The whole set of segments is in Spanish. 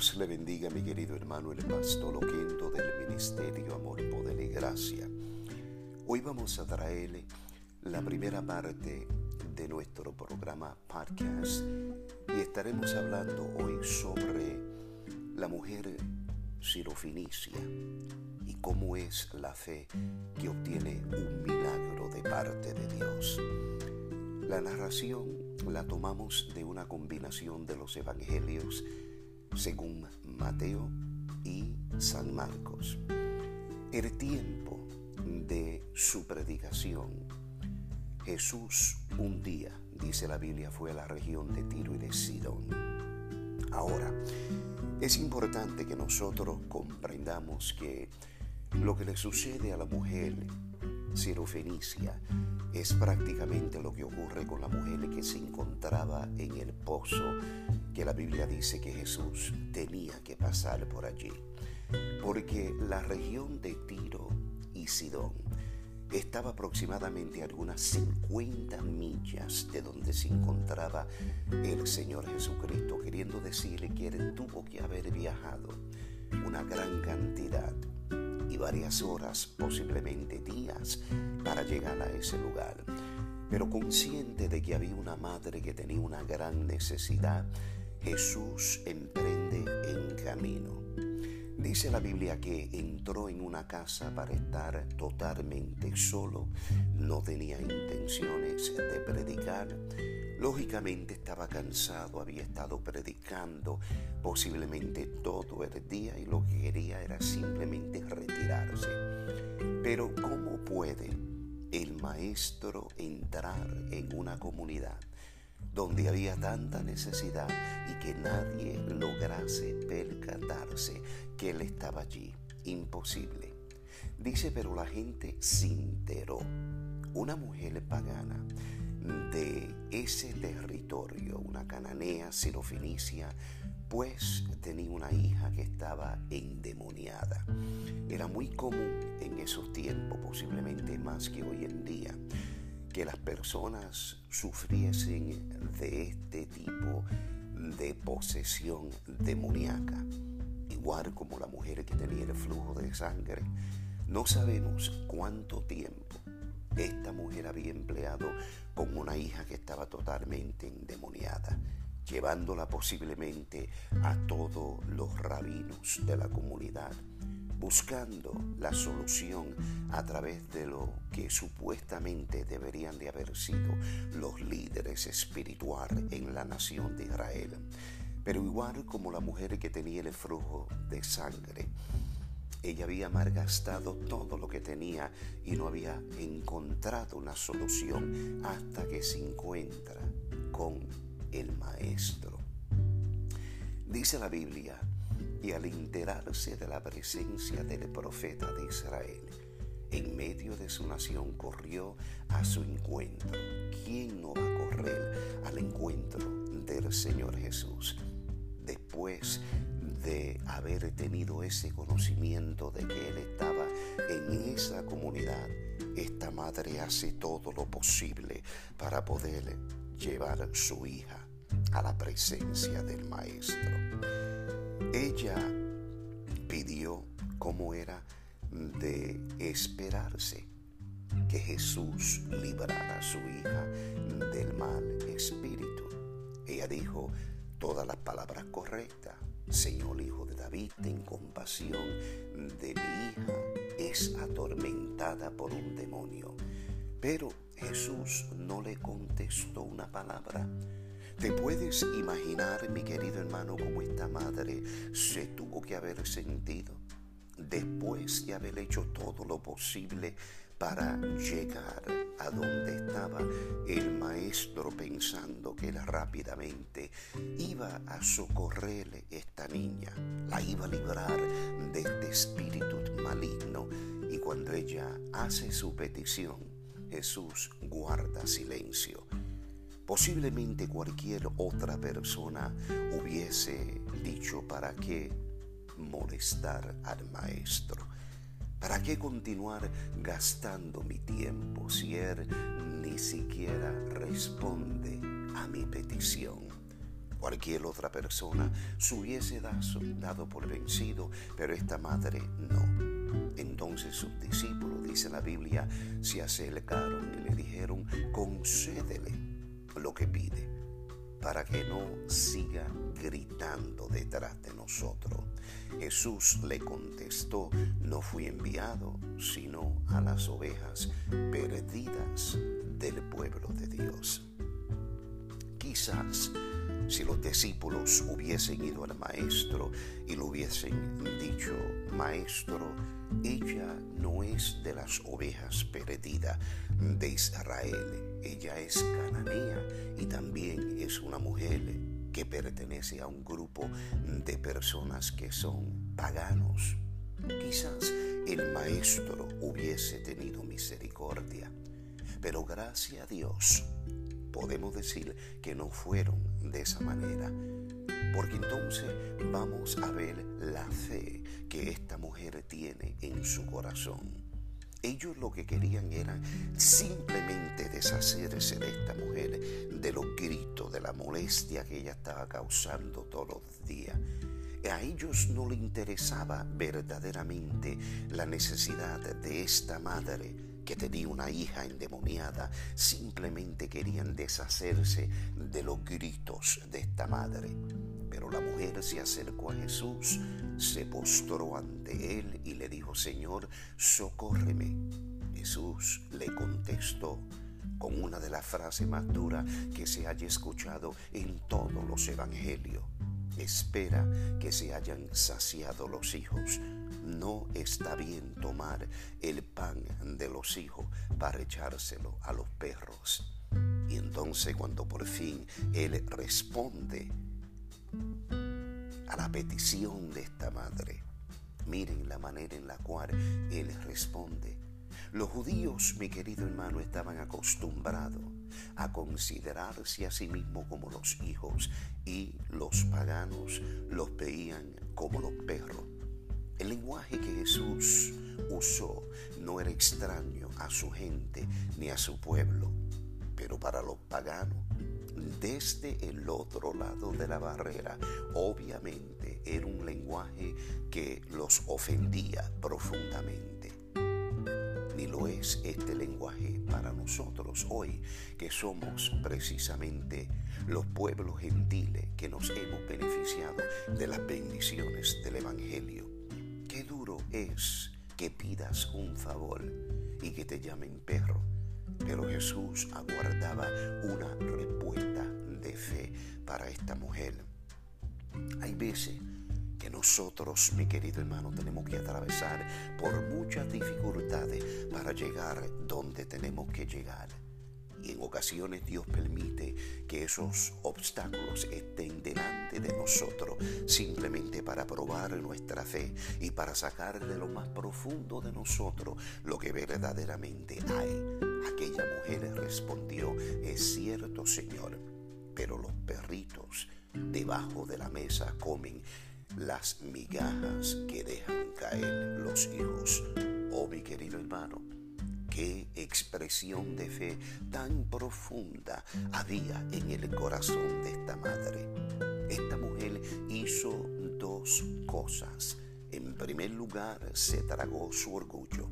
Dios le bendiga, mi querido hermano, el pastor Loquendo del Ministerio Amor, Poder y Gracia. Hoy vamos a traerle la primera parte de nuestro programa podcast y estaremos hablando hoy sobre la mujer sirofinicia y cómo es la fe que obtiene un milagro de parte de Dios. La narración la tomamos de una combinación de los evangelios según Mateo y San Marcos. El tiempo de su predicación, Jesús un día, dice la Biblia, fue a la región de Tiro y de Sidón. Ahora, es importante que nosotros comprendamos que lo que le sucede a la mujer sirofenicia es prácticamente lo que ocurre con la mujer que se encontraba en el pozo que la Biblia dice que Jesús tenía que pasar por allí. Porque la región de Tiro y Sidón estaba aproximadamente a algunas 50 millas de donde se encontraba el Señor Jesucristo, queriendo decirle que él tuvo que haber viajado una gran cantidad varias horas, posiblemente días, para llegar a ese lugar. Pero consciente de que había una madre que tenía una gran necesidad, Jesús emprende en camino. Dice la Biblia que entró en una casa para estar totalmente solo, no tenía intenciones de predicar. Lógicamente estaba cansado, había estado predicando posiblemente todo el día y lo que quería era simplemente retirarse. Pero ¿cómo puede el maestro entrar en una comunidad donde había tanta necesidad y que nadie lograse percatarse que él estaba allí. Imposible. Dice, pero la gente se enteró. Una mujer pagana de ese territorio, una cananea sirofinicia, pues tenía una hija que estaba endemoniada. Era muy común en esos tiempos, posiblemente más que hoy en día, que las personas sufriesen de este tipo de posesión demoníaca, igual como la mujer que tenía el flujo de sangre. No sabemos cuánto tiempo esta mujer había empleado con una hija que estaba totalmente endemoniada, llevándola posiblemente a todos los rabinos de la comunidad buscando la solución a través de lo que supuestamente deberían de haber sido los líderes espirituales en la nación de Israel. Pero igual como la mujer que tenía el flujo de sangre, ella había malgastado todo lo que tenía y no había encontrado una solución hasta que se encuentra con el Maestro. Dice la Biblia y al enterarse de la presencia del profeta de Israel, en medio de su nación corrió a su encuentro. ¿Quién no va a correr al encuentro del Señor Jesús? Después de haber tenido ese conocimiento de que Él estaba en esa comunidad, esta madre hace todo lo posible para poder llevar su hija a la presencia del Maestro. Ella pidió como era de esperarse que Jesús librara a su hija del mal espíritu. Ella dijo todas las palabras correctas. Señor Hijo de David, ten compasión de mi hija, es atormentada por un demonio. Pero Jesús no le contestó una palabra ¿Te puedes imaginar, mi querido hermano, cómo esta madre se tuvo que haber sentido después de haber hecho todo lo posible para llegar a donde estaba el maestro pensando que rápidamente iba a socorrerle esta niña, la iba a librar de este espíritu maligno y cuando ella hace su petición, Jesús guarda silencio Posiblemente cualquier otra persona hubiese dicho, ¿para qué molestar al maestro? ¿Para qué continuar gastando mi tiempo si él ni siquiera responde a mi petición? Cualquier otra persona se hubiese dado por vencido, pero esta madre no. Entonces sus discípulos, dice la Biblia, se acercaron y le dijeron, concédele lo que pide, para que no siga gritando detrás de nosotros. Jesús le contestó, no fui enviado sino a las ovejas perdidas del pueblo de Dios. Quizás si los discípulos hubiesen ido al maestro y le hubiesen dicho, maestro, ella no es de las ovejas perdidas de Israel, ella es cananea y también es una mujer que pertenece a un grupo de personas que son paganos. Quizás el maestro hubiese tenido misericordia, pero gracias a Dios podemos decir que no fueron de esa manera. Porque entonces vamos a ver la fe que esta mujer tiene en su corazón. Ellos lo que querían era simplemente deshacerse de esta mujer, de los gritos, de la molestia que ella estaba causando todos los días. A ellos no le interesaba verdaderamente la necesidad de esta madre que tenía una hija endemoniada, simplemente querían deshacerse de los gritos de esta madre. Pero la mujer se acercó a Jesús, se postró ante él y le dijo, Señor, socórreme. Jesús le contestó con una de las frases más duras que se haya escuchado en todos los evangelios. Espera que se hayan saciado los hijos no está bien tomar el pan de los hijos para echárselo a los perros. Y entonces cuando por fin Él responde a la petición de esta madre, miren la manera en la cual Él responde. Los judíos, mi querido hermano, estaban acostumbrados a considerarse a sí mismos como los hijos y los paganos los veían como los perros. El lenguaje que Jesús usó no era extraño a su gente ni a su pueblo, pero para los paganos, desde el otro lado de la barrera, obviamente era un lenguaje que los ofendía profundamente. Ni lo es este lenguaje para nosotros hoy, que somos precisamente los pueblos gentiles que nos hemos beneficiado de las bendiciones del Evangelio es que pidas un favor y que te llamen perro. Pero Jesús aguardaba una respuesta de fe para esta mujer. Hay veces que nosotros, mi querido hermano, tenemos que atravesar por muchas dificultades para llegar donde tenemos que llegar. En ocasiones Dios permite que esos obstáculos estén delante de nosotros simplemente para probar nuestra fe y para sacar de lo más profundo de nosotros lo que verdaderamente hay. Aquella mujer respondió, es cierto Señor, pero los perritos debajo de la mesa comen las migajas que dejan caer los hijos. Oh mi querido hermano, Qué expresión de fe tan profunda había en el corazón de esta madre. Esta mujer hizo dos cosas. En primer lugar, se tragó su orgullo.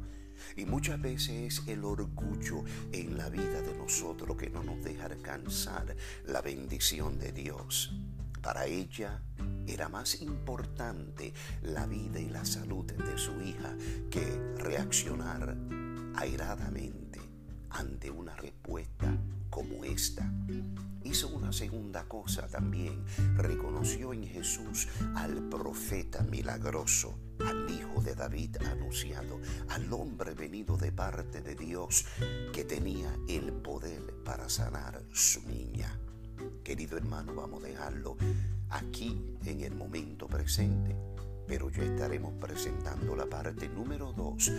Y muchas veces es el orgullo en la vida de nosotros que no nos deja alcanzar la bendición de Dios. Para ella era más importante la vida y la salud de su hija que reaccionar airadamente ante una respuesta como esta. Hizo una segunda cosa también. Reconoció en Jesús al profeta milagroso, al hijo de David anunciado, al hombre venido de parte de Dios que tenía el poder para sanar su niña. Querido hermano, vamos a dejarlo aquí en el momento presente pero ya estaremos presentando la parte número 2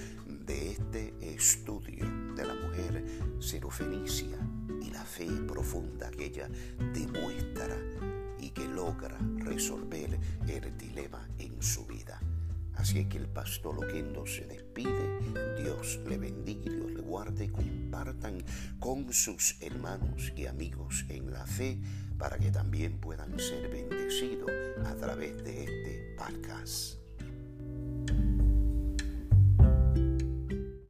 de este estudio de la mujer serofenicia y la fe profunda que ella demuestra y que logra resolver el dilema en su vida. Así es que el pastor Loquendo se despide, Dios le bendiga Dios le guarde compartan con sus hermanos y amigos en la fe para que también puedan ser bendecidos a través de este podcast.